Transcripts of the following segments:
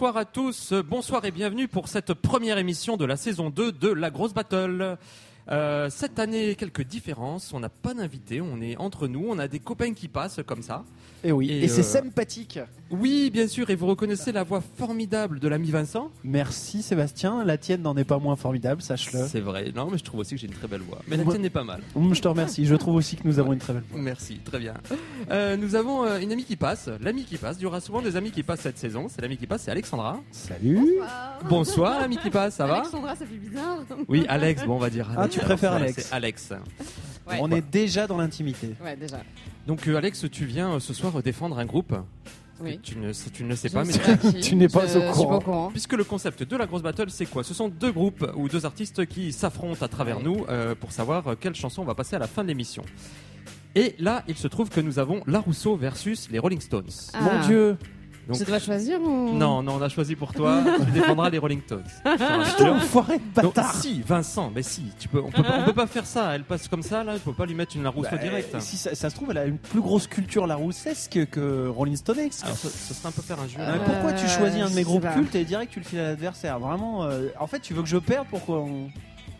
Bonsoir à tous, bonsoir et bienvenue pour cette première émission de la saison 2 de La Grosse Battle. Euh, cette année, quelques différences. On n'a pas d'invité, on est entre nous, on a des copains qui passent comme ça. Et oui, Et, et, c'est euh, sympathique. Oui, bien sûr, et vous reconnaissez la voix formidable de l'ami Vincent Merci Sébastien, la tienne n'en est pas moins formidable, sache-le. C'est vrai, non, mais je trouve aussi que j'ai une très belle voix. Mais la tienne n'est pas mal. Hum, Je te remercie, je trouve aussi que nous avons une très belle voix. Merci, très bien. Euh, nous avons euh, une amie qui passe, l'ami qui passe. Il y aura souvent des amis qui passent cette saison. C'est l'ami qui passe, c'est Alexandra. Salut Bonsoir, l'ami qui passe, ça va Alexandra, ça fait bizarre. Oui, Alex, bon, on va dire. Ah, tu préfères Alors, Alex. C'est Alex. Ouais. On est déjà dans l'intimité. Ouais, déjà. Donc, euh, Alex, tu viens euh, ce soir euh, défendre un groupe. Oui. Tu, ne, tu ne le sais pas, mais tu n'es pas Je- au Je suis courant. pas au courant. Puisque le concept de la grosse battle, c'est quoi? Ce sont deux groupes ou deux artistes qui s'affrontent à travers nous euh, pour savoir euh, quelle chanson on va passer à la fin de l'émission. Et là, il se trouve que nous avons La Rousseau versus les Rolling Stones. Ah. Mon Dieu Donc- Je dois choisir ou Non, non, on a choisi pour toi. tu défendras les Rolling Stones. Je te rassure. Putain, enfoiré de Donc, bâtard si, Vincent, mais si, tu peux, on peut, pas, on peut pas faire ça. Elle passe comme ça, là, il faut pas lui mettre une La Rousseau Bah, direct. Si ça, ça se trouve, elle a une plus grosse culture laroussesque que Rolling Stones. Alors, ce, ce serait un peu faire un jeu. Mais Euh, pourquoi tu choisis un de mes je groupes cultes et direct tu le files à l'adversaire? Vraiment, euh, en fait, tu veux que je perde pour qu'on.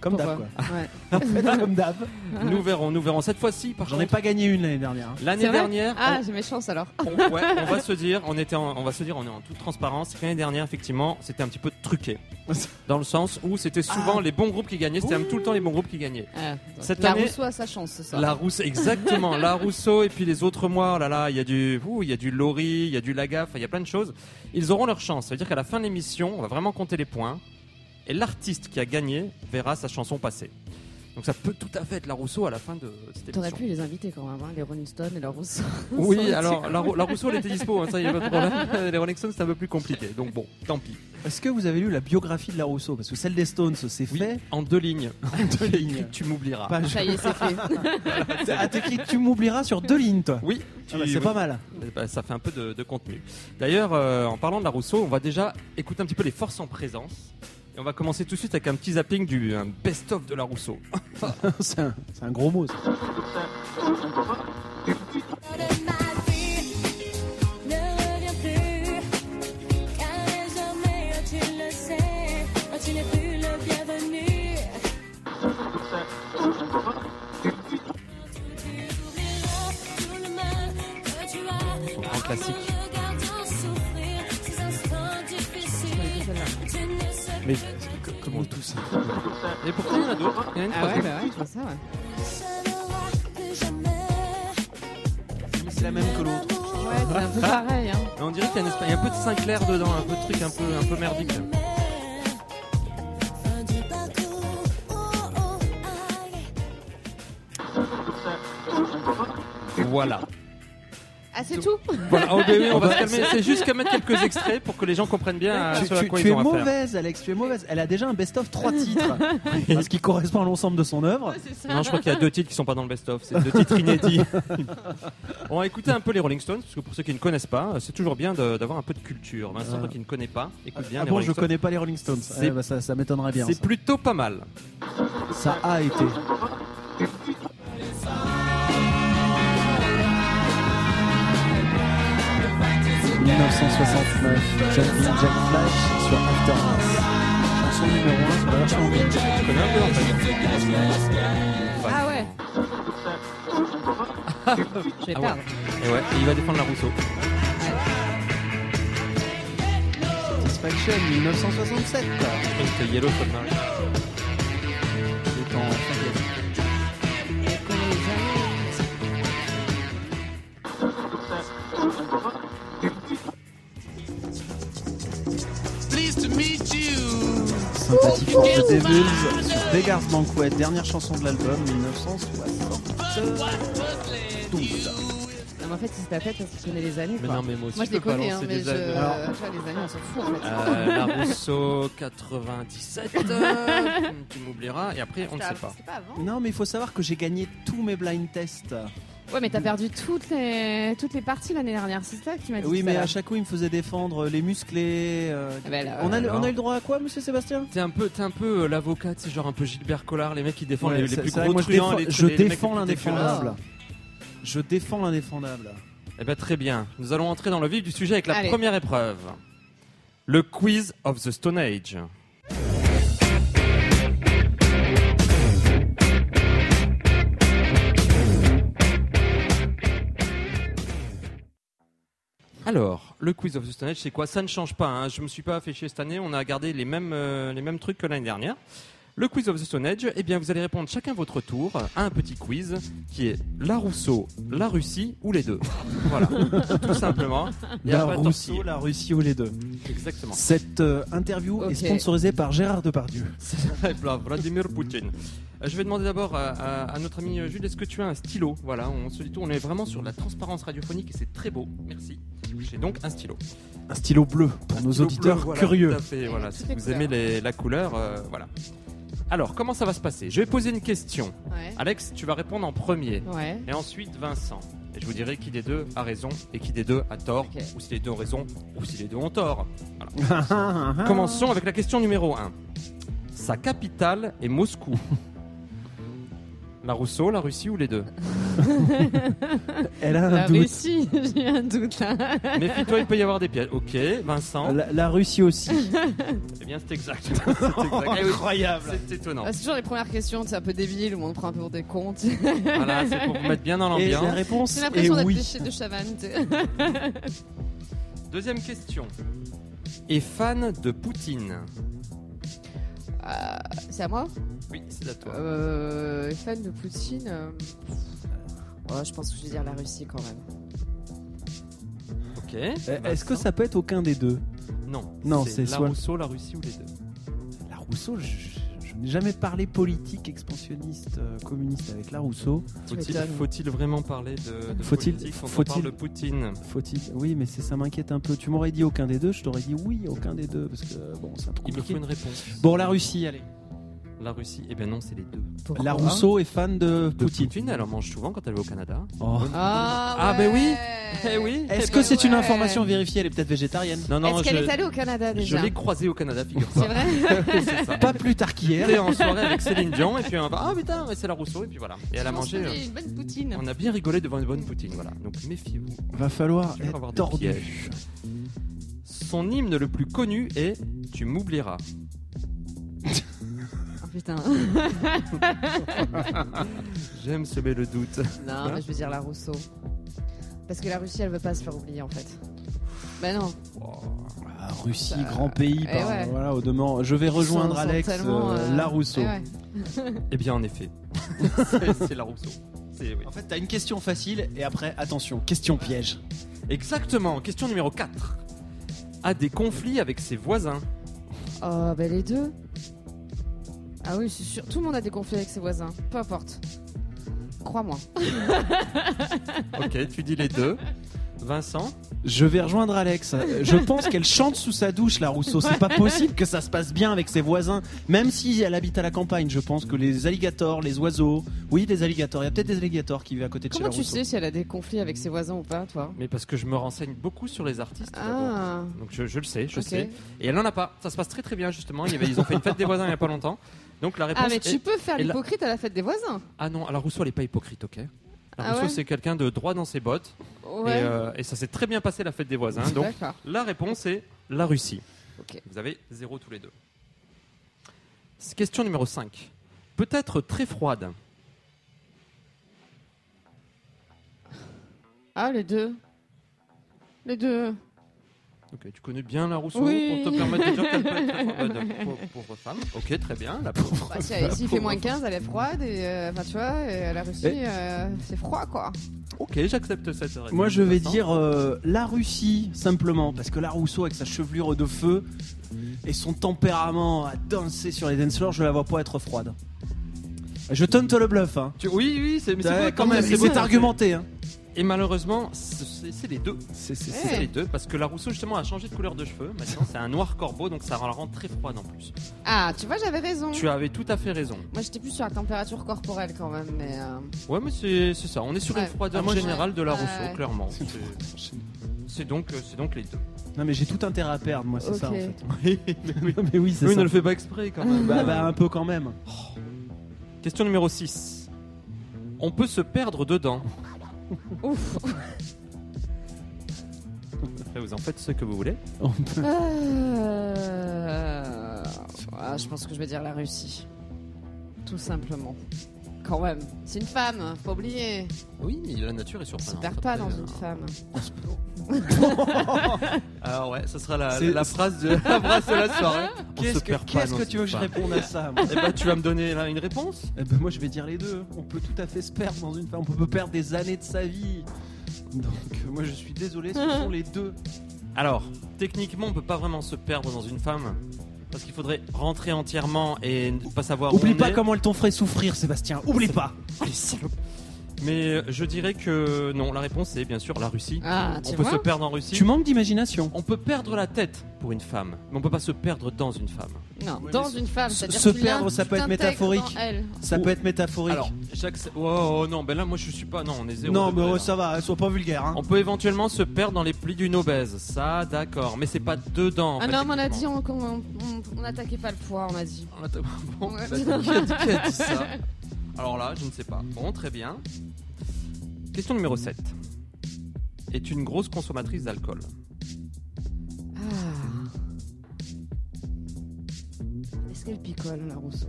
Comme d'hab, quoi. Ouais. Comme d'hab. Nous verrons, nous verrons cette fois-ci. Par J'en ai pas gagné une l'année dernière. hein. l'année C'est vrai dernière, Ah, j'ai mes chances alors. on, ouais, on va se dire, on était, en- on va se dire, on est en toute transparence. L'année dernière, effectivement, c'était un petit peu truqué, dans le sens où c'était souvent Ah. les bons groupes qui gagnaient. C'était tout le temps les bons groupes qui gagnaient. Ah, donc Cette la année- Rousseau a sa chance ce soir. La Rousseau, exactement. la Rousseau et puis les autres mois, oh là là, il y a du, ouh, il y a du Laurie, il y a du Lagaffe, il y a plein de choses. Ils auront leur chance. Ça veut dire qu'à la fin de l'émission, on va vraiment compter les points et l'artiste qui a gagné verra sa chanson passer. Donc ça peut tout à fait être la Rousseau à la fin de cette T'aurais émission. pu les inviter quand même, hein, les Rolling Stones et la Rousseau. Oui, alors la, Rou- la Rousseau elle était dispo, hein, ça y a pas de problème. Les Rolling Stones c'est un peu plus compliqué, donc bon, tant pis. Est-ce que vous avez lu la biographie de la Rousseau? Parce que celle des Stones, c'est Oui, fait. en deux lignes. deux lignes. tu m'oublieras. Ça y est, c'est fait. Ah, t'écris, tu m'oublieras sur deux lignes, toi. Oui, Ah bah, c'est oui. pas mal. Eh ben, ça fait un peu de, de contenu. D'ailleurs, euh, en parlant de la Rousseau, on va déjà écouter un petit peu les forces en présence. On va commencer tout de suite avec un petit zapping du un best-of de la Rousseau. c'est un, c'est un gros mot. ça. de Mais comment tout ça? Et pourtant, il y en a d'autres. Il y en a une Ah ouais, bah ouais, je vois ça, ouais. C'est la même que l'autre. Ouais, c'est un peu pareil, hein. Et on dirait qu'il y a, une espèce- il y a un peu de Sinclair dedans, un peu de truc un peu, un peu merdique. Voilà. Ah, c'est tout voilà. Oh, ben oui, on va bah, se calmer. C'est juste qu'à mettre quelques extraits pour que les gens comprennent bien euh, tu, ce à tu- quoi tu ils es ont affaire. mauvaise, Alex, tu es mauvaise. Elle a déjà un best-of trois titres, ce qui correspond à l'ensemble de son œuvre. Non, je crois qu'il y a deux titres qui sont pas dans le best-of. C'est deux titres inédits. On va écouter un peu les Rolling Stones, parce que pour ceux qui ne connaissent pas, c'est toujours bien d'avoir un peu de culture. Vincent, toi qui ne connais pas, écoute bien Ah les bon, Rolling je Stones. connais pas les Rolling Stones. C'est- Eh bah, ça, ça m'étonnerait bien. C'est plutôt pas mal. Ça a été. « 1969, Jumping Jack Flash sur Aftermath. Chanson numéro 1 sur la version anglaise. Je connais un peu en fait. Ah ouais Je vais Ah ouais. perdre. Et ouais, et il va défendre la Rousseau. Satisfaction 1967. Je crois que c'était Yellow Submarine. C'est en Sympathy for the Devils sur Beggars Banquet, dernière chanson de l'album 1972. Non, mais en fait, il s'est pas fait parce qu'il connaît les années. Mais quoi. non, mais moi aussi, Moi, je je les peux pas connais, hein, mais des je... aides. Alors- les années, on s'en fout en fait. Euh, la Rousseau 97, euh, tu m'oublieras, et après on ne sait pas. C'était pas avant Non, mais il faut savoir que j'ai gagné tous mes blind tests. Ouais, mais t'as perdu toutes les, toutes les parties l'année dernière, c'est ça que tu m'as dit Oui, mais à chaque coup, il me faisait défendre les musclés. euh, Ah bah, là, on, a, alors. on a eu le droit à quoi, monsieur Sébastien? T'es un peu, t'es un peu euh, l'avocat, c'est genre un peu Gilbert Collard, les mecs qui défendent Ouais, les, les c'est- plus c'est vrai gros moi, je truands, défends- les, je les- les mecs défends les plus l'indéfendable. Je défends l'indéfendable. Eh ben très bien. Nous allons entrer dans le vif du sujet avec la Allez. première épreuve. Le quiz of the Stone Age. Alors, le quiz of the Stone Age, c'est quoi? Ça ne change pas. Hein. Je me suis pas fait chier cette année. On a gardé les mêmes, euh, les mêmes trucs que l'année dernière. Le quiz of the Stone Age, eh bien, vous allez répondre chacun votre tour à un petit quiz qui est la Rousseau, la Russie ou les deux. Voilà, tout simplement. Il y a La pas de Rousseau, la Russie ou les deux. Exactement. Cette euh, interview Ok. est sponsorisée par Gérard Depardieu. Et voilà, Vladimir Poutine. Euh, Je vais demander d'abord à, à- à notre ami Jules, est-ce que tu as un stylo? Voilà, on se dit tout, on est vraiment sur la transparence radiophonique et c'est très beau. Merci. J'ai donc un stylo. Un stylo bleu pour nos Stylo auditeurs bleu, voilà, curieux. tout à fait, voilà, si vous aimez les- la couleur, euh, voilà. Alors, comment ça va se passer? Je vais poser une question. Ouais. Alex, tu vas répondre en premier. Ouais. Et ensuite Vincent. Et je vous dirai qui des deux a raison et qui des deux a tort. Ou si les deux ont raison ou si les deux ont tort. Commençons avec la question numéro 1. Sa capitale est Moscou. La Rousseau, la Russie ou les deux Elle a un La doute. Russie, j'ai un doute là. Méfie-toi, il peut y avoir des pièges. Ok, Vincent. La, la Russie aussi. Eh bien, c'est exact. C'est exact. Eh Incroyable. C'est étonnant. Ah, c'est toujours les premières questions, c'est un peu débile, où on prend un peu pour des comptes. Voilà, c'est pour vous mettre bien dans Et la l'ambiance. réponse J'ai l'impression d'être oui. de Chavannes. Deuxième question. Est fan de Poutine c'est à moi? Oui, c'est à toi. euh, Fan de Poutine euh, ouais, Je pense que je vais dire la Russie quand même. Ok. Euh, Est-ce Vincent que ça peut être aucun des deux? Non. Non, c'est la soit- Rousseau, la Russie ou les deux? La Rousseau, je, jamais parlé politique expansionniste euh, communiste avec la Rousseau. Faut-il faut-il vraiment parler de, de Faut-il- politique quand on faut-il- parle de Poutine Faut-il Oui, mais c'est ça m'inquiète un peu. Tu m'aurais dit aucun des deux, je t'aurais dit oui, aucun des deux, parce que bon, c'est un peu Il me faut compliqué. une réponse. Bon, la Russie, allez. La Russie Eh bien non, c'est les deux. Pourquoi La Rousseau est fan de De Poutine. Poutine, elle en mange souvent quand elle va au Canada. Oh. Ah, Ah, ben oui. Eh oui. Est-ce Eh que ben c'est une information vérifiée? Elle est peut-être végétarienne. Non, non, Est-ce qu'elle je, est allée au Canada je déjà? l'ai croisée au Canada, C'est figure-toi. vrai? C'est ça. Pas plus tard On qu'hier. était en soirée avec Céline Dion et puis on va ah putain c'est la Rousseau et puis voilà et elle a Je mangé euh, c'est une bonne poutine. on a bien rigolé devant une bonne poutine voilà donc méfiez-vous Va falloir Je avoir être des tordu. son hymne le plus connu est tu m'oublieras putain. j'aime semer le doute Non, mais je veux dire la Rousseau. Parce que la Russie, elle veut pas se faire oublier en fait. Bah non. Ah, Russie, grand pays. eh par- ouais. Voilà, au demeurant. Je vais rejoindre sont- Alex, tellement, euh, euh, la Rousseau. eh ouais. eh bien en effet c'est c'est la Rousseau c'est oui. En fait, t'as une question facile et après, attention, question piège. exactement question numéro 4 a des conflits avec ses voisins Oh, bah les deux. Ah oui, c'est sûr. Tout le monde a des conflits avec ses voisins. Peu importe. Crois-moi. ok tu dis les deux Vincent Je vais rejoindre Alex. Je pense qu'elle chante sous sa douche, la Rousseau. C'est pas possible que ça se passe bien avec ses voisins, même si elle habite à la campagne. Je pense que les alligators, les oiseaux, oui, des alligators. Il y a peut-être des alligators qui vivent à côté de Comment chez la tu Rousseau. sais si elle a des conflits avec ses voisins ou pas, toi? Mais parce que je me renseigne beaucoup sur les artistes d'abord. Ah. donc je, je le sais je Ok. sais et elle en a pas ça se passe très très bien justement il y avait, ils ont fait une fête des voisins il y a pas longtemps donc la réponse Ah, mais est- tu peux faire la- l'hypocrite à la fête des voisins. Ah non, alors Rousseau, elle n'est pas hypocrite, ok La Ah Rousseau, ouais c'est quelqu'un de droit dans ses bottes. Ouais. Et, euh, et ça s'est très bien passé la fête des voisins. Donc, D'accord. la réponse est la Russie. Ok. Vous avez zéro tous les deux. Question numéro 5. Peut-être très froide. Ah, les deux. Les deux. Ok, tu connais bien la Rousseau Oui. pour te permettre de dire qu'elle peut être pauvre, pauvre femme. Ok, très bien. La pauvre. Bah, si, S'il fait moins 15, elle est froide. Et, euh, enfin, tu vois, et la Russie, Et- euh, c'est froid, quoi. Ok, j'accepte cette réponse. Moi, je vais dire euh, la Russie, simplement, parce que la Rousseau, avec sa chevelure de feu et son tempérament à danser sur les dance floors, je la vois pas être froide. Je tente le bluff, hein. Tu- Oui, oui, c'est mais Ouais, beau, quand même, c'est argumenté, hein. Et malheureusement, c'est les deux. C'est- les deux, parce que la Rousseau justement a changé de couleur de cheveux. Maintenant, c'est un noir corbeau, donc ça la rend très froide en plus. Ah, tu vois, j'avais raison. Tu avais tout à fait raison. Moi, j'étais plus sur la température corporelle quand même, mais. euh, Ouais, mais c'est ça. On est sur une froideur Ah, générale de la Ouais. Rousseau, clairement. C'est- donc, euh, c'est donc les deux. Non, mais j'ai tout intérêt à perdre, moi, c'est ça, en fait. mais oui, c'est Oui, ça. ne le fais pas exprès quand même. Bah, bah, un peu quand même. Question numéro 6. On peut se perdre dedans. Ouf. Après, vous en faites ce que vous voulez. On peut- Euh, ah, je pense que je vais dire la Russie. Tout simplement. Quand même. C'est une femme, faut oublier. Oui, mais la nature est On se surprenante. perd pas dans une femme. Alors ouais, ça sera la, phrase de la phrase de la soirée. On Qu'est-ce se que, perd pas qu'est-ce dans que tu veux que je femme. réponde à ça moi Eh ben, tu vas me donner là une réponse? Eh ben, moi je vais dire les deux. On peut tout à fait se perdre dans une femme. On peut perdre des années de sa vie. Donc euh, moi je suis désolé, ce sont les deux. Alors, techniquement, on peut pas vraiment se perdre dans une femme parce qu'il faudrait rentrer entièrement et ne pas savoir Oublie où on pas est. comment elles t'ont fait souffrir, Sébastien. Oublie pas. Oh, les salopes. Mais je dirais que non, la réponse est bien sûr la Russie. Ah, on tu peut vois se perdre en Russie. Tu manques d'imagination. On peut perdre la tête pour une femme, mais on peut pas se perdre dans une femme. Non, Ouais, dans une femme. se- c'est-à-dire se perdre, ça peut être métaphorique. dans elle. Ça peut être métaphorique. Alors, j'accepte. Oh, oh, non, ben là, moi, je suis pas. Non, on est zéro. non, mais degré, oh, là. ça va, sois pas vulgaire. Hein. On peut éventuellement se perdre dans les plis d'une obèse, ça d'accord, mais c'est pas dedans. en Ah fait, non, mais on a dit techniquement. on, on, on- on attaquait pas le poids, on a dit. Bon, Ouais. qui a dit- qui a dit ça Alors là, je ne sais pas. Bon, très bien. Question numéro 7. Est une grosse consommatrice d'alcool. Ah. Est-ce qu'elle picole, la Rousseau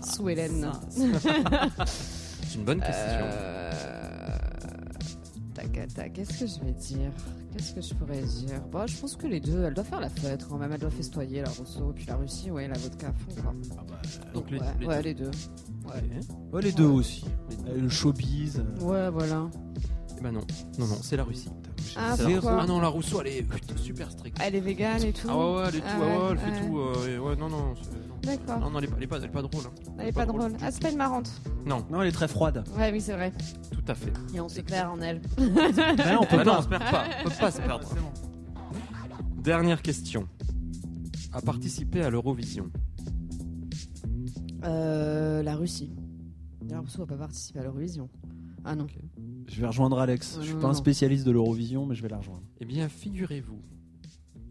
Sous Hélène. C'est une bonne question. Euh... Tac, tac, qu'est-ce que je vais dire? Qu'est-ce que je pourrais dire? Bon, je pense que les deux, elle doit faire la fête quand même, elle doit festoyer la Rousseau, puis la Russie, ouais, la vodka à fond quoi. Donc les, ouais, les ouais, deux. les deux. Ouais. Les deux Ouais. aussi. Euh, Le showbiz. euh, Ouais, voilà. Eh ben non, non, non, c'est la Russie. Ah, Ah non, la Rousseau, elle est putain, super stricte. Elle est végane et tout. Ah ouais, ouais, elle est tout, Ah ouais, ouais, ouais, elle fait ouais. tout. euh, et ouais, non, non, c'est- non. D'accord. Non, non, elle est pas, elle est pas, elle est pas drôle. hein. Elle est pas drôle. Ah, c'est pas une marrante. Non, Non, elle est très froide. Ouais, oui, c'est vrai. tout à fait. Et on se perd en elle. Bah non, on peut Ah non, on pas. se perd pas. On peut pas se perdre. Dernière question. A participé à l'Eurovision. Euh, la Russie. La Rousseau va pas participer à l'Eurovision. Ah non. Je vais rejoindre Alex. Je suis non, pas un non. spécialiste de l'Eurovision, mais je vais la rejoindre. Eh bien, figurez-vous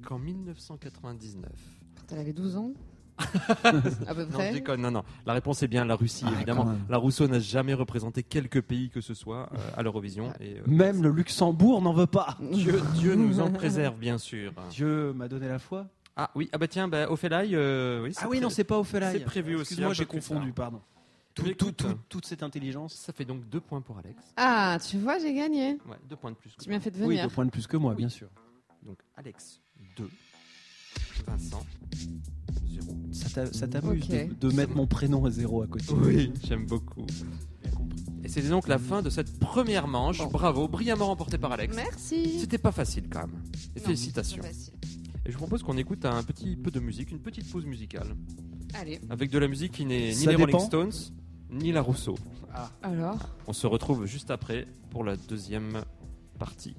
qu'en 1999. Quand elle avait 12 ans À peu Non, je près. déconne, non, non. La réponse est bien la Russie, Ah, évidemment. La Rousseau n'a jamais représenté quelque pays que ce soit euh, à l'Eurovision. et, euh, Même le Luxembourg n'en veut pas. Dieu, Dieu nous en préserve, bien sûr. Dieu m'a donné la foi. Ah oui, ah bah tiens, bah, Ophélie, euh, oui, Ah oui, non, c'est pas Ophélie. c'est prévu aussi, Excuse-moi, j'ai confondu, pardon. Mais Tout- tout- écoute, tout- toute cette intelligence. Ça fait donc deux points pour Alex. Ah, tu vois, j'ai gagné. Ouais, deux points de plus. que Tu m'as fait Oui, venir. deux points de plus que moi, Oui. bien sûr. Donc Alex, 2. Vincent, 0. Ça t'a- ça t'amuse Ok. de, de mettre mon prénom à zéro à côté. Oui, j'aime beaucoup. Bien compris. Et c'était donc la fin de cette première manche. Bon. Bravo, brillamment remporté par Alex. Merci. C'était pas facile quand même. Et Non, félicitations. c'est facile. Et je vous propose qu'on écoute un petit peu de musique, une petite pause musicale. Allez, Avec de la musique qui n'est ni Ça les dépend. Rolling Stones, ni la Rousseau. alors? On se retrouve juste après pour la deuxième partie.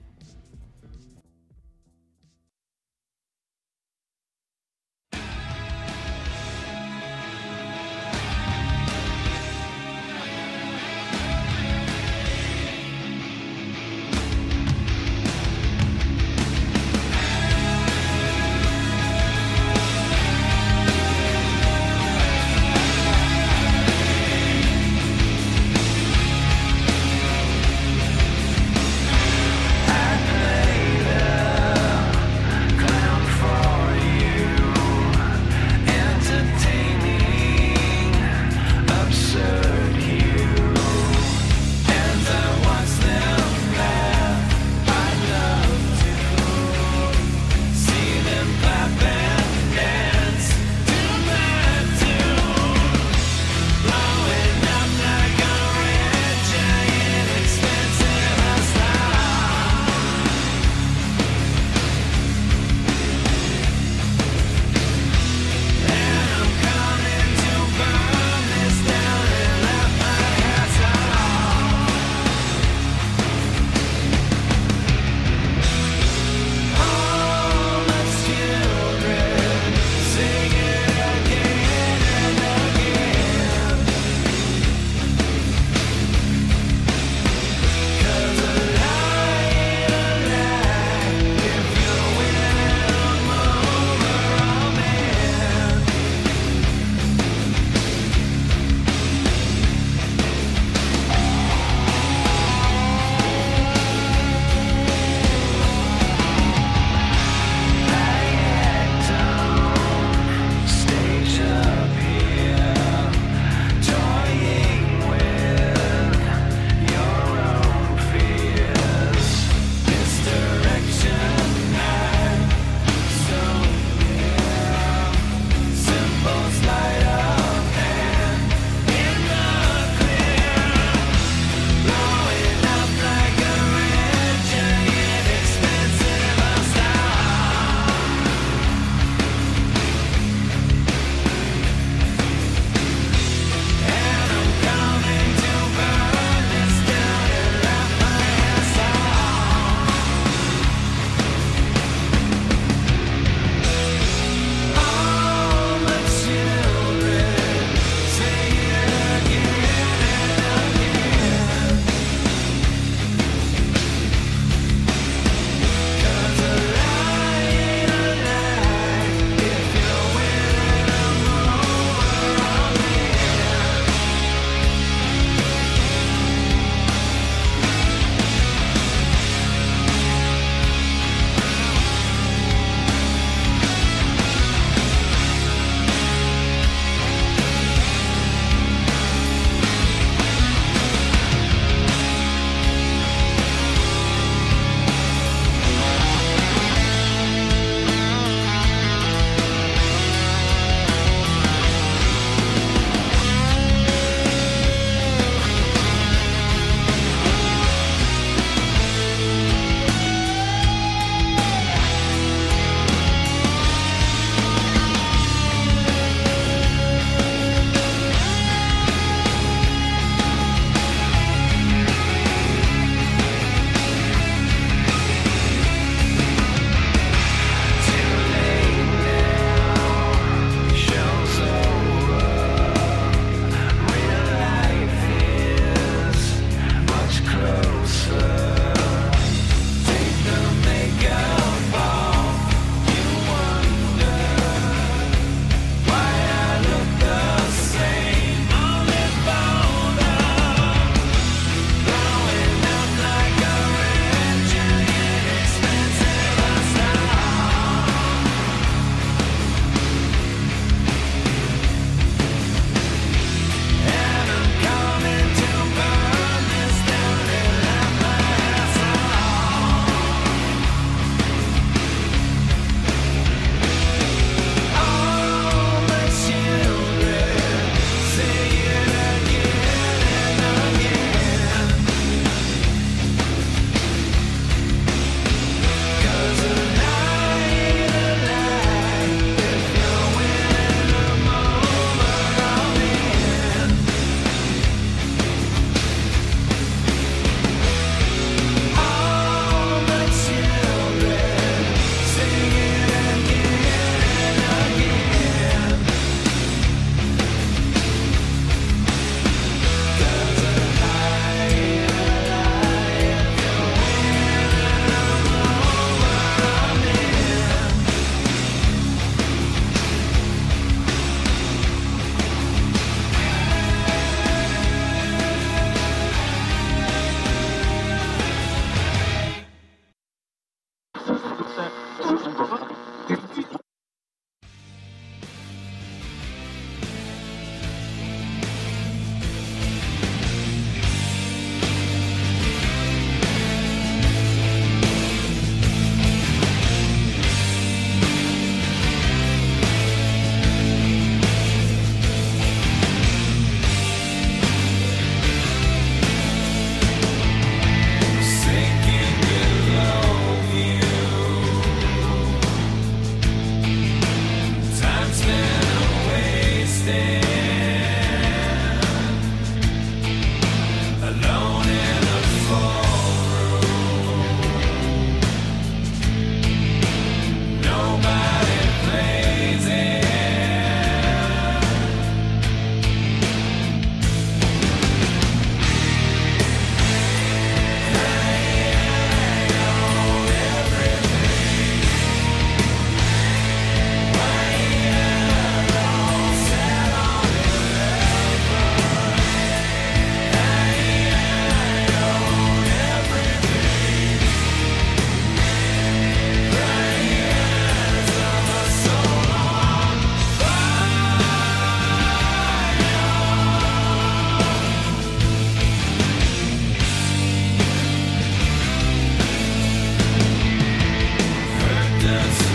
darkness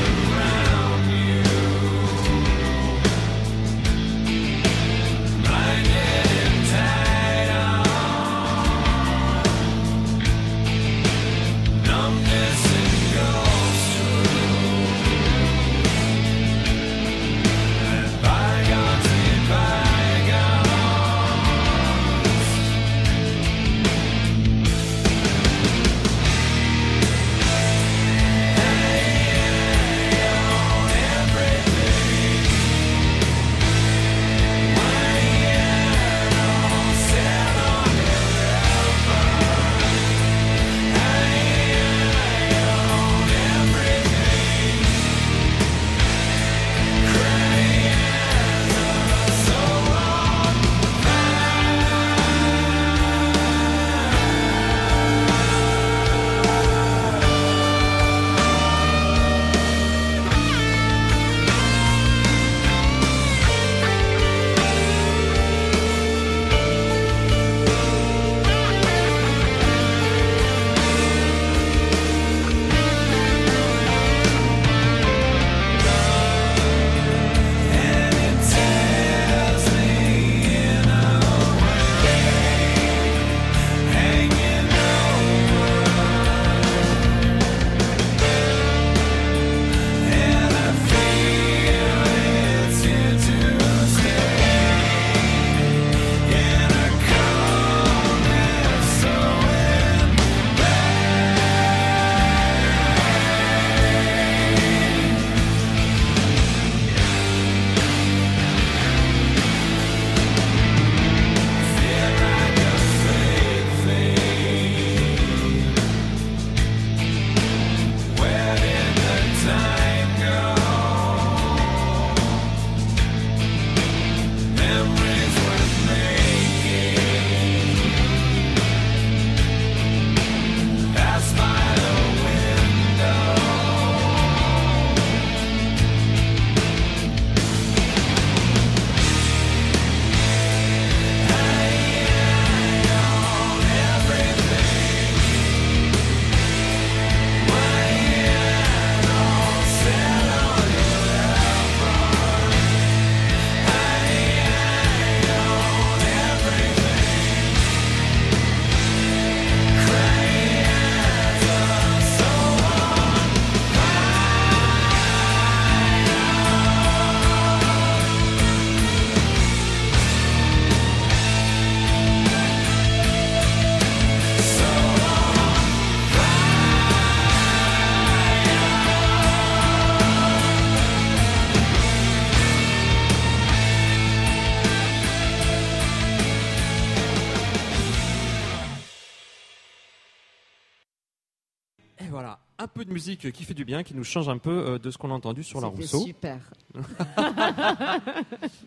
musique qui fait du bien, qui nous change un peu euh, de ce qu'on a entendu sur la Rousseau. super.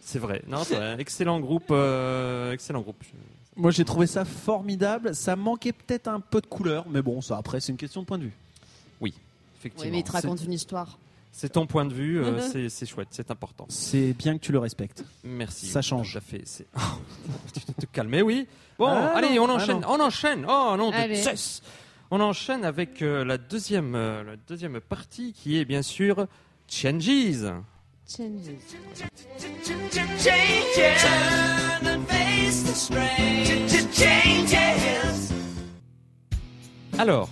C'est vrai. Non, c'est vrai. Excellent groupe. euh, excellent groupe. Moi, j'ai trouvé ça formidable. Ça manquait peut-être un peu de couleur, mais bon, ça après, c'est une question de point de vue. Oui, Effectivement. mais il te raconte une histoire. C'est ton point de vue. euh, c'est- c'est chouette. C'est important. C'est bien que tu le respectes. Merci. Ça change. Tout à fait. C'est- tu te, te calmer, oui. Bon, Ah, allez, non, on ah, enchaîne. on enchaîne. Oh non, de Allez. cesse. On enchaîne avec euh, la deuxième, euh, la deuxième partie qui est bien sûr Changes. Changes. Alors,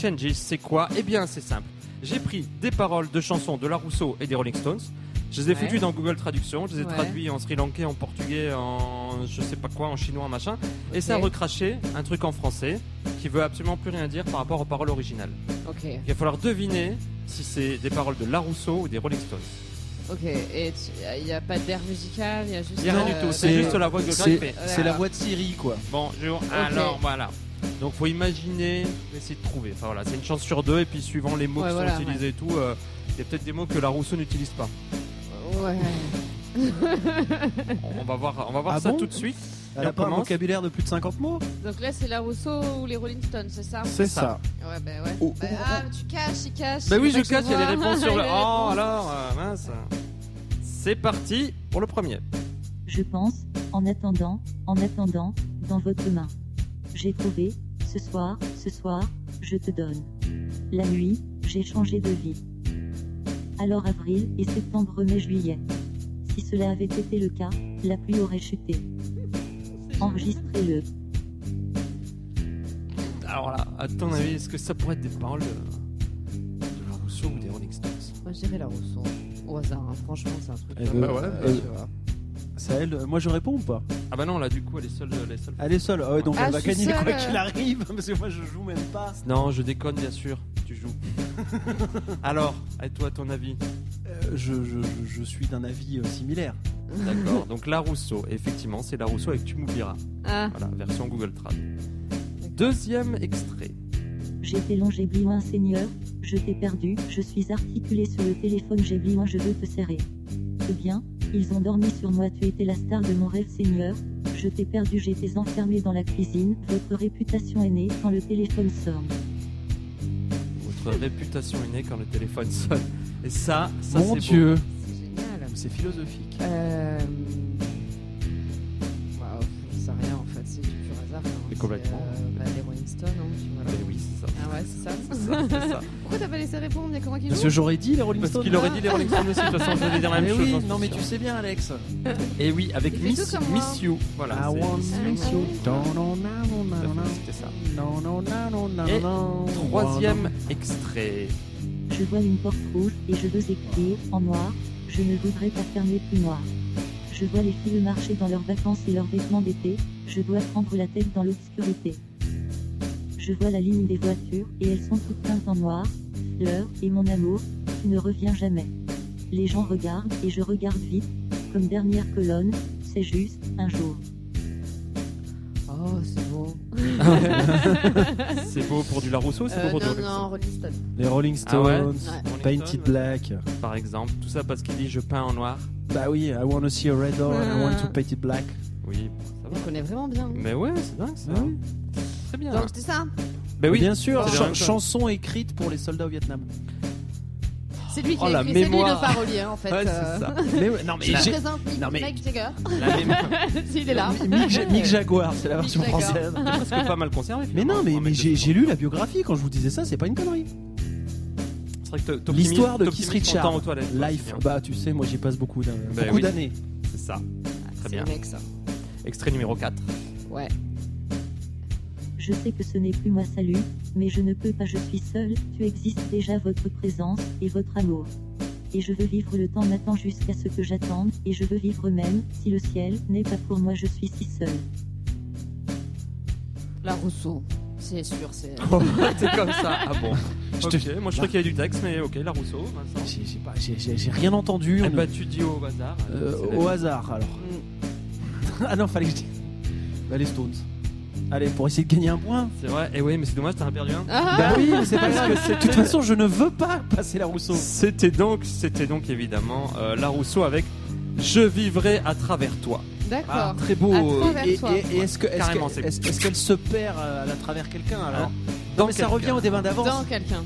Changes, c'est quoi? Eh bien, c'est simple. J'ai pris des paroles de chansons de La Rousseau et des Rolling Stones. Je les ai Ouais. foutues dans Google Traduction. Je les ai Ouais. traduits en sri lankais, en portugais, en je sais pas quoi, en chinois, en machin. Et ça a recraché un truc en français qui veut absolument plus rien dire par rapport aux paroles originales. Ok, Il va falloir deviner si c'est des paroles de La Rousseau ou des Rolling Stones. ok. Et il n'y a pas d'air musical, il y a juste. Il n'y a rien euh, du tout, c'est c'est- juste la voix de C'est la voix de Siri, quoi. Bonjour, alors voilà. Donc faut imaginer, essayer de trouver. Enfin voilà, c'est une chance sur deux et puis suivant les mots Ouais, qui voilà, sont utilisés et tout, euh, il y a peut-être des mots que la Rousseau n'utilise pas. Ouais. On va voir, on va voir Ah ça bon tout de suite. Elle Et a on pas un commence vocabulaire de plus de 50 mots Donc là, c'est la Rousseau ou les Rolling Stones, c'est ça C'est ça. Ouais, bah ouais. Oh, Bah, ah, tu caches, il cache. Bah oui, je cache, il y a les vois. réponses sur le. Oh réponses. alors, euh, mince. C'est parti pour le premier. Je pense, en attendant, en attendant, dans votre main. J'ai trouvé, ce soir, ce soir, je te donne. La nuit, j'ai changé de vie. Alors avril et septembre, mai, juillet. Si cela avait été le cas, la pluie aurait chuté. Enregistrez-le. Alors là, à ton avis, est-ce que ça pourrait être des paroles de, de la Rousseau ou des Rolling Stones? Moi, je dirais la Rousseau. Au hasard, hein. franchement, c'est un truc. Bah tu vois. Ça, elle, moi je réponds ou pas? Ah bah non, là du coup, elle est seule. Elle est seule. Elle est seule, Ah ouais, donc Ah, elle va gagner quoi qu'il arrive, parce que moi je joue même pas. Non, je déconne bien sûr. Tu joues. alors, et toi, ton avis Euh, je, je- je suis d'un avis euh, similaire. D'accord. Donc la Rousseau, effectivement, c'est la Rousseau avec Tu m'oublieras. Ah, Voilà, version Google Trad. Deuxième extrait. J'étais long, j'ai bliouin, Seigneur, je t'ai perdu, je suis articulé sur le téléphone, j'ai bliouin, je veux te serrer. C'est bien, ils ont dormi sur moi, tu étais la star de mon rêve, Seigneur, je t'ai perdu, j'étais enfermé dans la cuisine, votre réputation est née quand le téléphone sonne. Votre réputation est née quand le téléphone sonne. Et ça, ça Mon c'est Dieu, c'est génial. c'est philosophique. Euh... Waouh, je sais rien en fait, c'est du pur hasard. hein. C'est, complètement. euh, bah, les Rolling Stones, hein, tu vois. Eh oui, c'est ça. Ah ouais, c'est ça. C'est ça, c'est ça. Pourquoi t'as pas laissé répondre Il y a comment qui Parce que j'aurais dit les Rolling Parce Stones. qu'il aurait dit les Rolling Stones aussi. De toute façon, je vais dire la même Mais chose. oui, suis non mais tu sais bien Alex. Et oui, avec Miss. Miss You. Voilà. I want miss you. Non, non, non, non, non, non. C'était ça. Non, non, non, non, non, Et non. Troisième extrait. Je vois une porte rouge et je veux écrire, en noir, je ne voudrais pas fermer plus noir. Je vois les filles marcher dans leurs vacances et leurs vêtements d'été, je dois prendre la tête dans l'obscurité. Je vois la ligne des voitures et elles sont toutes peintes en noir, l'heure et mon amour, qui ne revient jamais. Les gens regardent et je regarde vite, comme dernière colonne, c'est juste un jour. Oh, c'est beau. C'est beau pour du Larousseau, c'est Euh, beau pour du non, Rolling non, Stones Rolling Stones. Les Rolling Ah ouais Stones, Ouais. Painted Black. Par exemple, tout ça parce qu'il dit je peins en noir. Bah oui, I want to see a red door and I want to paint it black. Oui, ça On va. connaît vraiment bien. Mais ouais, c'est dingue ça. Ah oui. Très bien. Donc c'était ça Ben oui, Bien sûr, c'est bien. chanson écrite pour les soldats au Vietnam. C'est lui qui Oh, a écrit, c'est lui le parolier en fait. Ouais, euh. c'est ça. Mais non mais Je présente Mick, non, mais- Mick Jagger. La S'il est là. Mick, Ja- Mick Jaguar, c'est la version française. est presque pas mal conservée. Mais non, mais, mais j'ai lu la biographie quand je vous disais ça, c'est pas une connerie. C'est vrai que L'histoire de aux toilettes, toi, Life, c'est bah tu sais, moi j'y passe beaucoup Bah beaucoup oui. d'années. C'est ça. Très C'est bien. le mec ça. Extrait numéro 4. Ouais. Je sais que ce n'est plus moi salut, mais je ne peux pas, je suis seul, tu existes déjà votre présence et votre amour. Et je veux vivre le temps m'attend jusqu'à ce que j'attende, et je veux vivre même, si le ciel n'est pas pour moi, je suis si seul. La Rousseau. C'est sûr, c'est. c'est comme ça. Ah bon. Je Ok, te- Moi je crois qu'il y a du texte, mais ok, la Rousseau. Vincent. J'ai rien entendu. Eh on- bah tu dis au hasard. Euh, au hasard alors. Mm. ah non, fallait que je dise. Bah, les Stones. Allez, pour essayer de gagner un point. C'est vrai. Et oui, mais c'est dommage, t'en as perdu un. Ah, Bah oui, mais c'est pas Parce que De c'était- toute façon, je ne veux pas passer la Rousseau. C'était donc, c'était donc évidemment euh, La Rousseau avec Je vivrai à travers toi. D'accord. Ah, très beau. À travers Et, toi. et- et est-ce que qu'elle se perd euh, à travers quelqu'un alors? Alors, Non, mais ça revient au débat d'avance. Dans quelqu'un.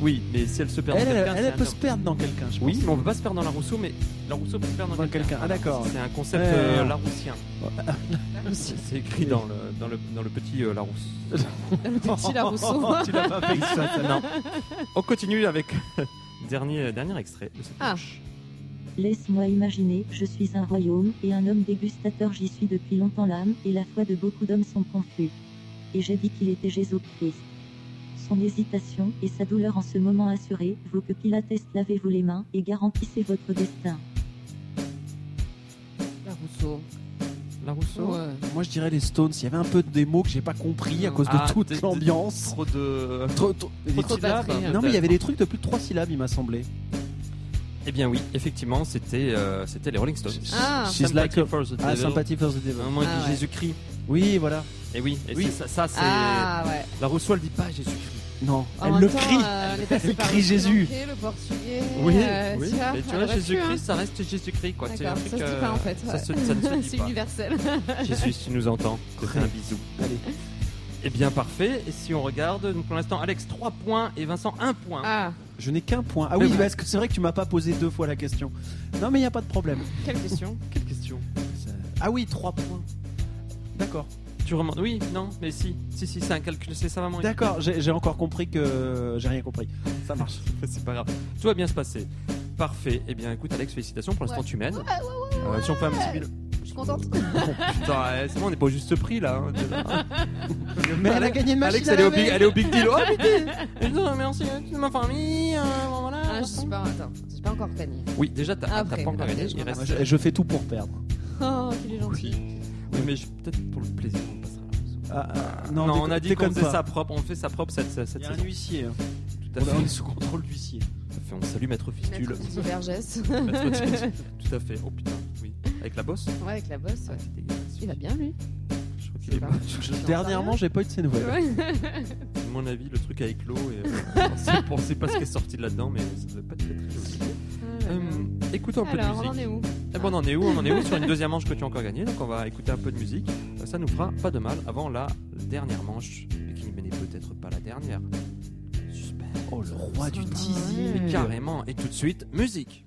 Oui, mais si elle se perd Elle, dans quelqu'un, elle, peut se perdre dans quelqu'un, je pense. Oui, mais on peut pas se perdre dans La Rousseau, mais La Rousseau peut se perdre dans, Dans quelqu'un. Ah, d'accord. C'est un concept euh, laroussien. C'est écrit dans le, dans le, dans le petit euh, Larousse. Le petit la Rousseau. tu l'as pas fait exprès, ça. non. On continue avec dernier, dernier extrait de cette Ah. Laisse-moi imaginer, je suis un royaume, et un homme dégustateur j'y suis depuis longtemps l'âme, et la foi de beaucoup d'hommes sont confus. Et j'ai dit qu'il était Jésus-Christ. Son hésitation, et sa douleur en ce moment assurée, vaut que Pilate lavez-vous les mains, et garantissez votre destin. La Rousseau. La Rousseau Ouais. Moi, je dirais les Stones. Il y avait un peu des mots que j'ai pas compris à cause de Ah, toute l'ambiance. Trop de. Trop- trop- Trop Trop de de batterie, syllabes. hein. Non, mais il y avait des trucs de plus de 3 syllabes, il m'a semblé. Eh bien oui, effectivement, c'était euh, c'était les Rolling Stones. Ah. She's like a- Sympathy for the Ah, Devil. Sympathy for the Devil. Un Ah. Jésus-Christ. Oui, voilà. Et oui, et Oui. ça, c'est. Ah ouais. La Rousseau, elle dit pas Jésus-Christ. Non, En elle le temps, crie. euh, elle Elle crie Jésus. Le portugais. Oui, euh, oui. tu vois, Mais tu vois, Jésus-Christ, hein. ça reste Jésus-Christ, quoi. C'est un D'accord, truc, ça se dit euh, pas en fait. Ça, se, ça ne se dit C'est pas. universel. Jésus, si tu nous entends, je te fais un bisou. Allez. Eh bien, parfait. Et si on regarde, donc pour l'instant, Alex 3 points et Vincent 1 point. Ah, Je n'ai qu'un point. Ah oui. parce que c'est vrai que tu m'as pas posé deux fois la question. Non, mais il n'y a pas de problème. quelle question? Quelle question? Ah oui, 3 points. D'accord. Tu remontes Oui, non, mais si. Si, si, c'est un calcul, c'est savamment écrit. D'accord, j'ai encore compris que j'ai rien compris. Ça marche. c'est pas grave. Tout va bien se passer. Parfait. Eh bien, écoute, Alex, félicitations. Pour l'instant, Ouais. tu mènes. Ouais, ouais, ouais, Euh, si on fait un petit bilan. Je suis contente. Oh, putain, ouais, c'est bon, on n'est pas au juste prix là. hein. Mais elle a gagné une machine Alex, à elle est, au big, elle est au big deal. Oh, Non, Merci, c'est ma famille. euh, bon, voilà. Ah, je suis pas. Attends, j'ai pas encore gagné. Oui, déjà, t'as Après, pas encore gagné. je, je fais tout pour perdre. Oh, qu'il est gentil. Mais je- peut-être pour le plaisir, on passera là. Ah, ah, Non, non, on a dit qu'on faisait ça propre. On fait ça propre cette, cette Il y a un saison. huissier. hein. Tout à On, fait. on est sous contrôle d'huissier. Tout à fait. On salue Maître Fistule. Maître Didier Vergès. Maître. Tout à fait. Oh putain, oui. Avec la bosse Ouais, avec la bosse. Ah, ouais. Il va bien lui. Je crois qu'il est pas. Dernièrement, j'ai pas eu de ces nouvelles. Ouais. À mon avis, le truc a éclos et euh, on sait- on sait pas ce qui est sorti de là-dedans, mais ça devait pas être très très joli. Ah là là. Euh, écoutons un peu de Alors, on musique. en est où Eh ben, on en est où On en est où sur une deuxième manche que tu as encore gagnée Donc on va écouter un peu de musique. Euh, Ça nous fera pas de mal avant la dernière manche, mais qui n'est peut-être pas la dernière. Suspense. Oh, le roi du Ah, teasing. Mais carrément. Et tout de suite, musique.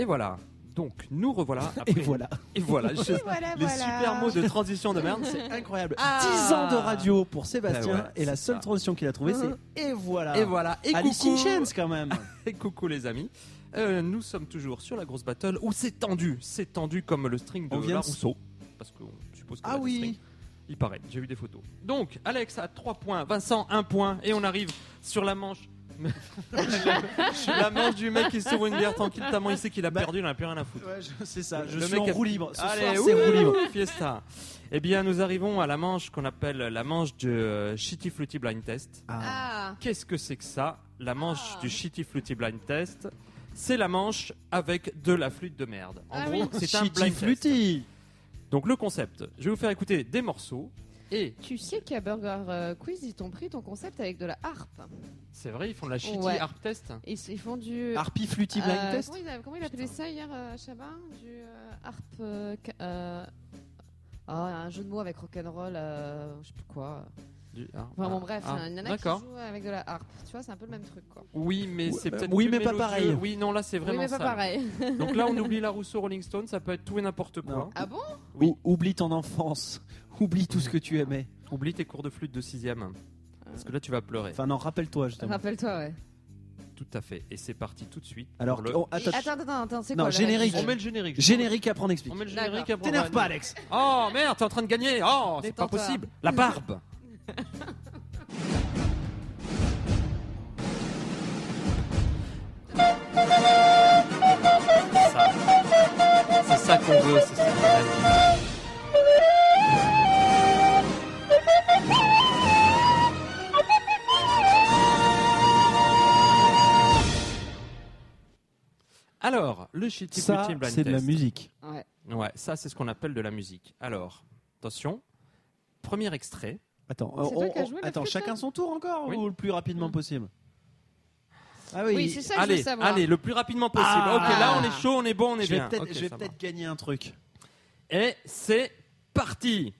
Et voilà. Donc, nous revoilà. Et Après... voilà. Et voilà. Je- Voilà, Les super mots de transition de merde, c'est Incroyable. Ah. 10 ans de radio pour Sébastien Ben ouais, et la seule ça. transition qu'il a trouvée c'est et voilà. Et voilà. Et Alice coucou. in Chains quand même. Et coucou les amis. Euh, nous sommes toujours sur la grosse battle où c'est tendu. C'est tendu comme le string de la Rousseau. Parce qu'on suppose que Ah oui. Il paraît, j'ai vu des photos. Donc, Alex a 3 points, Vincent 1 point, et on arrive sur la manche. La manche du mec qui s'ouvre une bière tranquille, tellement il sait qu'il a perdu, il n'en a plus rien à foutre. Ouais, je- c'est ça. Je Le suis mec en a- roue libre. Ce Allez, soir, c'est roue libre. Fiesta. Eh bien, nous arrivons à la manche qu'on appelle la manche de euh, Shitty Flutty Blind Test. Ah, Qu'est-ce que c'est que ça? La manche Ah. du Shitty Flutty Blind Test, c'est la manche avec de la flûte de merde. En Ah gros, oui. c'est un Shitty blind test. Flutty. Donc le concept, je vais vous faire écouter des morceaux et tu sais qu'à Burger euh, Quiz, ils t'ont pris ton concept avec de la harpe. c'est vrai, ils font de la Shitty Ouais. harp test. Ils, ils font du. Harpy Flutty Blind Euh, Test. Comment il, a- comment il appelait ça hier, euh, Chabat? Du euh, harpe. euh, ca- euh, ah, un jeu de mots avec rock'n'roll, euh, je sais plus quoi. Du- ah, Enfin bon, ah, bref, ah, il y en a qui D'accord. jouent avec de la harpe. Tu vois, c'est un peu le même truc, quoi. Oui, mais c'est euh, peut-être oui, plus mais pas mélodieux. pareil. Oui, non, là c'est Oui, vraiment mais pas ça. pareil. Donc là, on oublie la Rousseau Rolling Stone, ça peut être tout et n'importe quoi. Non. Ah bon? Ou- Oublie ton enfance. Oublie tout ce que tu aimais. Oublie tes cours de flûte de 6 Parce que là, tu vas pleurer. Enfin non, rappelle-toi justement. Rappelle-toi, ouais. Tout à fait. Et c'est parti tout de suite. Alors, pour le- oh, attends, Attends, attends, attends, c'est Non, quoi le générique. On met le générique. générique après on explique. On met le générique après. on T'énerve pas, Alex. Oh merde, t'es en train de gagner. Oh, c'est pas Détends-toi. possible. La barbe. Shitty Ça, Blind c'est de la musique. Ouais. Ouais, ça c'est ce qu'on appelle de la musique. Alors, attention, premier extrait. Attends, C'est on- toi qui as on- joué la attends, chacun son tour encore Oui. ou le plus rapidement possible Ah oui. Oui, c'est ça que je veux allez, savoir. allez, le plus rapidement possible. Ah. ok, là on est chaud, on est bon, on est je bien. je vais peut-être gagner un truc. Et c'est parti.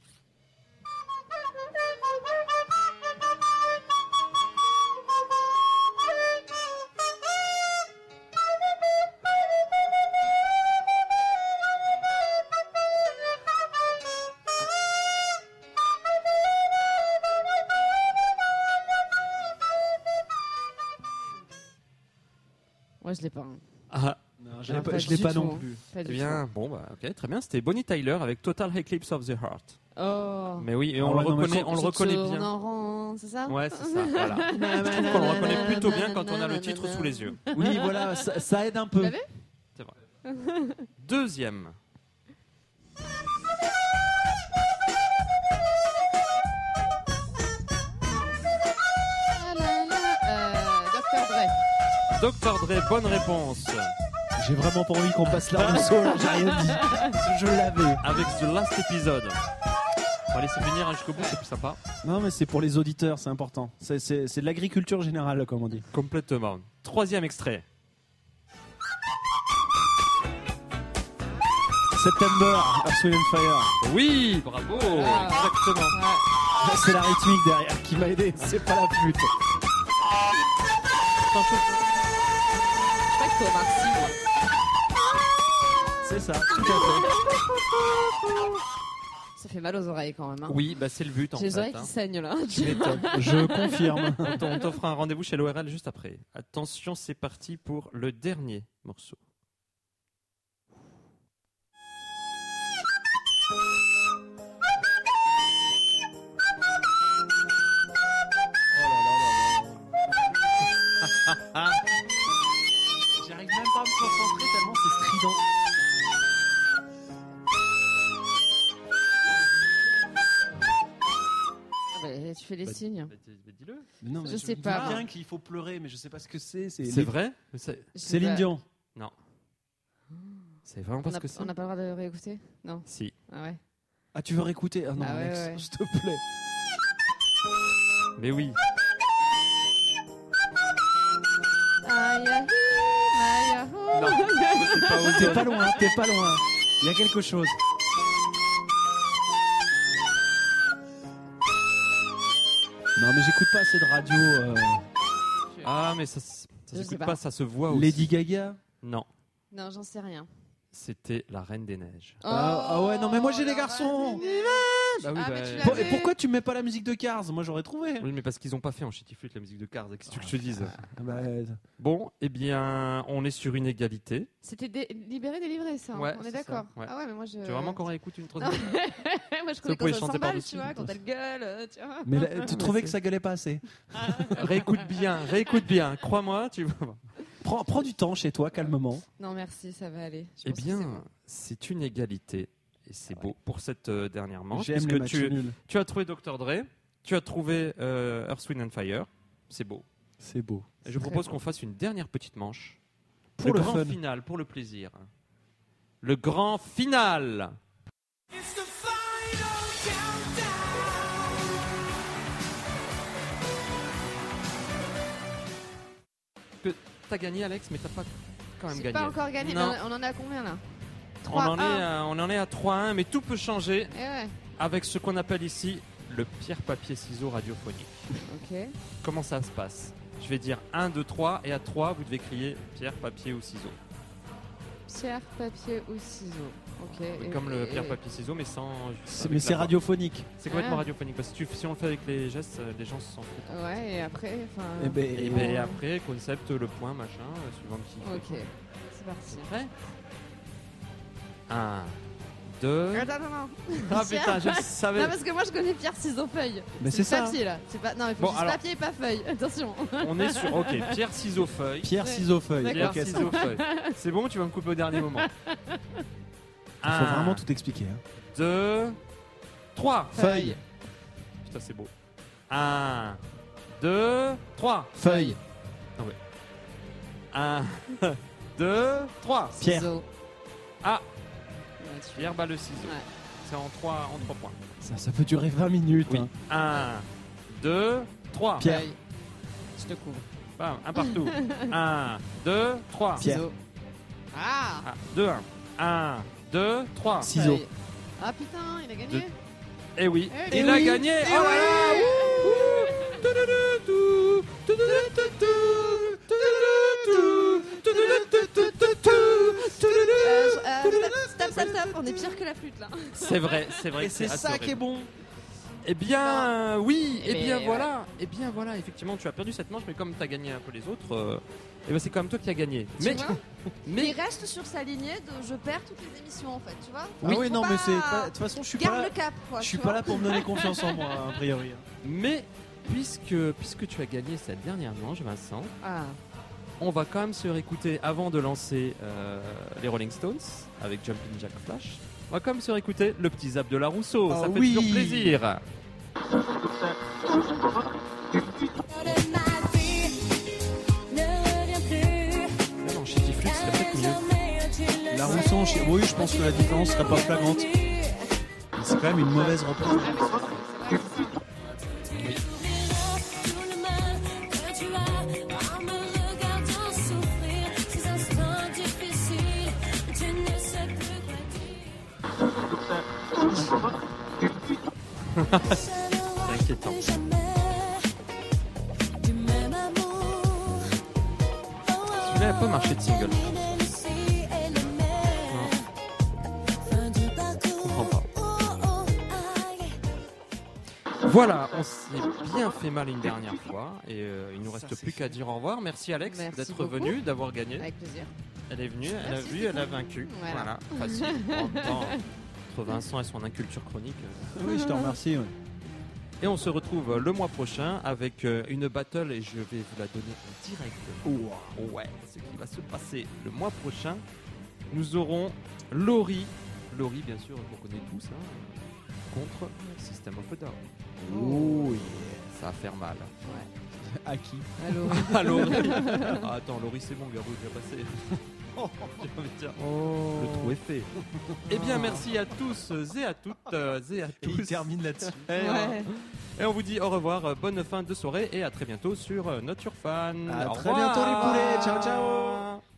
Moi, je l'ai pas. hein. Ah, Non, je Ah, l'ai pas, pas je l'ai du pas tout, non plus. Pas eh bien, bon, bah, ok, très bien. C'était Bonnie Tyler avec Total Eclipse of the Heart. Oh. Mais oui, et Oh, on ouais, le non, reconnaît, on le reconnaît bien. en rond, c'est ça? Ouais, c'est ça. Voilà. Je trouve qu'on le reconnaît plutôt bien quand on a le titre sous les yeux. Oui, voilà, ça, ça aide un peu. Vous l'avez? C'est vrai. Deuxième. Dr. Dre. Dr. Dre, bonne réponse. J'ai vraiment pas envie qu'on passe la Rousseau, là, j'ai rien dit. Je l'avais. Avec The Last Episode. On va laisser finir jusqu'au bout, c'est plus sympa. Non, mais c'est pour les auditeurs, c'est important. C'est- C'est c'est de l'agriculture générale, comme on dit. Complètement. Troisième extrait. September, Earth, Wind and Fire. Oui, bravo, Ah. exactement. Ouais. Là, C'est la rythmique derrière qui m'a aidé, c'est pas la flûte. C'est ça, tout à Ça fait mal aux oreilles quand même. Hein. Oui, bah c'est le but en J'ai les fait. oreilles hein. qui saignent là. Tu m'étonnes. fait. Je confirme. On t'o- on t'offre un rendez-vous chez l'ORL juste après. Attention, c'est parti pour le dernier morceau. Tu fais les Bah, signes. Bah, bah, dis-le. Non, Je sais pas. bien qu'il faut pleurer, mais je sais pas ce que c'est. C'est vrai Céline. Dion. C'est vraiment pas ce que c'est on n'a pas le droit de réécouter? Non. Si. Ah ouais. Ah, tu veux réécouter? Ah non, Ah ouais, Alex, ouais. s'il te plaît. Mais oui. Non. T'es pas loin, t'es pas loin. Il y a quelque chose. Non, mais j'écoute pas assez de radio. euh, Ah, mais ça, s- ça Je sais s'écoute pas. pas, ça se voit aussi. Lady Gaga? Non. Non, j'en sais rien. C'était la Reine des Neiges. Ah, ah ouais, non, mais moi, j'ai les la garçons. Bah oui, Ah, bah, mais tu Pour- l'avais. et pourquoi tu mets pas la musique de Cars Moi, j'aurais trouvé. Oui, mais parce qu'ils ont pas fait en Chitiflute la musique de Cars. Qu'est-ce que tu veux que je te dise Ah bah, Bon, eh bien, on est sur une égalité. C'était dé- libéré, délivré, ça. hein. Ouais, on c'est est d'accord. ouais. Ah ouais, mais moi je. Tu veux vraiment qu'on réécoute une troisième moi je connais pouvez quand ça chanter s'emballe, par-dessus. tu vois, quand elle gueule, euh, tu vois. mais là, tu trouvais que ça gueulait pas assez. Réécoute bien, réécoute bien. Crois-moi, tu vas voir. Prends, prends du temps chez toi, calmement. Non, merci, ça va aller. Je Eh pense que c'est bien, bon. c'est une égalité. Et c'est beau pour cette euh, dernière manche. J'aime les puisque matchs tu, nuls. tu as trouvé Dr. Dre, tu as trouvé euh, Earth, Wind and Fire. C'est beau. C'est beau. Et je propose qu'on fasse une dernière petite manche. Pour le grand fun. final, pour le plaisir. Le grand final. Que t'as gagné Alex, mais t'as pas quand même J'ai gagné. pas encore gagné. Non. On en à combien là? On, en 3-1. est à, on en est à 3-1, mais tout peut changer Eh ouais, avec ce qu'on appelle ici le pierre-papier-ciseaux radiophonique. ok. Comment ça se passe? Je vais dire 1, 2, 3, et à 3, vous devez crier pierre, papier ou ciseaux. Pierre, papier ou. Ok. et- Comme le et- pierre, papier, ciseaux, mais sans. Mais c'est radiophonique. C'est complètement Ah. radiophonique parce que tu- si on le fait avec les gestes, euh, les gens se sentent. Ouais, et après, enfin. Eh ben, Et, Et ben bon. après, concept, le point, machin, euh, suivant qui. Ok, c'est parti. Prêt 1, 2. Attends, attends, non. Ah putain, je le Non, savais. parce que moi je connais pierre, ciseaux, feuille. Mais c'est c'est ça. papier là. C'est pas... Non, il faut Bon, juste alors- papier et pas feuille. Attention. On est sur. Ok, pierre, ciseaux, feuille. Pierre, Ouais. ciseaux, feuille. Pierre, Ok, ça- ciseaux, feuille. C'est bon, tu vas me couper au dernier moment. Il faut vraiment tout expliquer. hein. 2, 3. Feuille. Putain, c'est beau. 1, 2, 3. Feuille. 1, 2, 3. Pierre. Ciseaux. Ah, Pierre bat le ciseau. Ouais. C'est en 3 en trois points. Ça, ça peut durer 20 minutes. Oui. hein. 1, 2, 3. Pierre. Je te couvre. Bam, un partout. 1, 2, 3. Pierre. Ciseaux. Ah 2, 1. 1, 2, 3. Ciseaux. Feuille. Ah putain, il a gagné. Deux. Eh oui, Eh il oui. a gagné. Eh Oh là là. oui. Wouh. Stop, stop, stop. On est pire que la flûte là. C'est vrai, c'est vrai. Et c'est ça qui est bon. Eh bien, oui, eh bien ouais. voilà, eh bien voilà, effectivement, tu as perdu cette manche, mais comme tu as gagné un peu les autres, euh, eh ben c'est quand même toi qui as gagné. Mais, mais Il reste sur sa lignée de je perds toutes les émissions en fait, tu vois. Ah Oui, Faut non, mais c'est. De toute façon, je suis pas Garde là. le cap quoi. Je suis pas là pour me donner confiance en moi, a priori. Mais puisque, puisque tu as gagné cette dernière manche, Vincent, Ah, on va quand même se réécouter avant de lancer euh, les Rolling Stones avec Jumping Jack Flash. On va quand même se réécouter le petit zap de la Rousseau. Ah Ça fait oui. toujours plaisir. Shitty Flux, peut-être mieux. La. Rousseau en chi- oui, je pense que la différence sera pas flagrante. Mais C'est quand même une mauvaise reprise. C'est inquiétant. Celui-là a pas marché de single. Je comprends pas. Voilà, on s'est bien fait mal une dernière fois et euh, il nous reste plus qu'à dire au revoir. Merci Alex Merci d'être beaucoup. venu, d'avoir gagné. avec plaisir. Elle est venue, elle a vu, elle a vaincu. Voilà, Voilà. facile. Vincent et son inculture chronique. euh. Oui, je te remercie. ouais. Et on se retrouve le mois prochain avec euh, une battle et je vais vous la donner en direct. Ouais, ce qui va se passer le mois prochain. Nous aurons Laurie, Laurie bien sûr qu'on connaît tous, hein, contre System of a Down. Oh, Ça va faire mal. À qui? Allô. Ah Laurie Ah, Attends, Laurie c'est bon, Garou est déjà passé. J'ai envie de dire, Oh. Le trou est fait. Eh bien merci à tous et à toutes euh, et à Et il tous. termine là-dessus. Et, Ouais. et on vous dit au revoir, euh, bonne fin de soirée et à très bientôt sur euh, Not Your Fan. À Au très revoir. bientôt, les poulets. Ciao, ciao.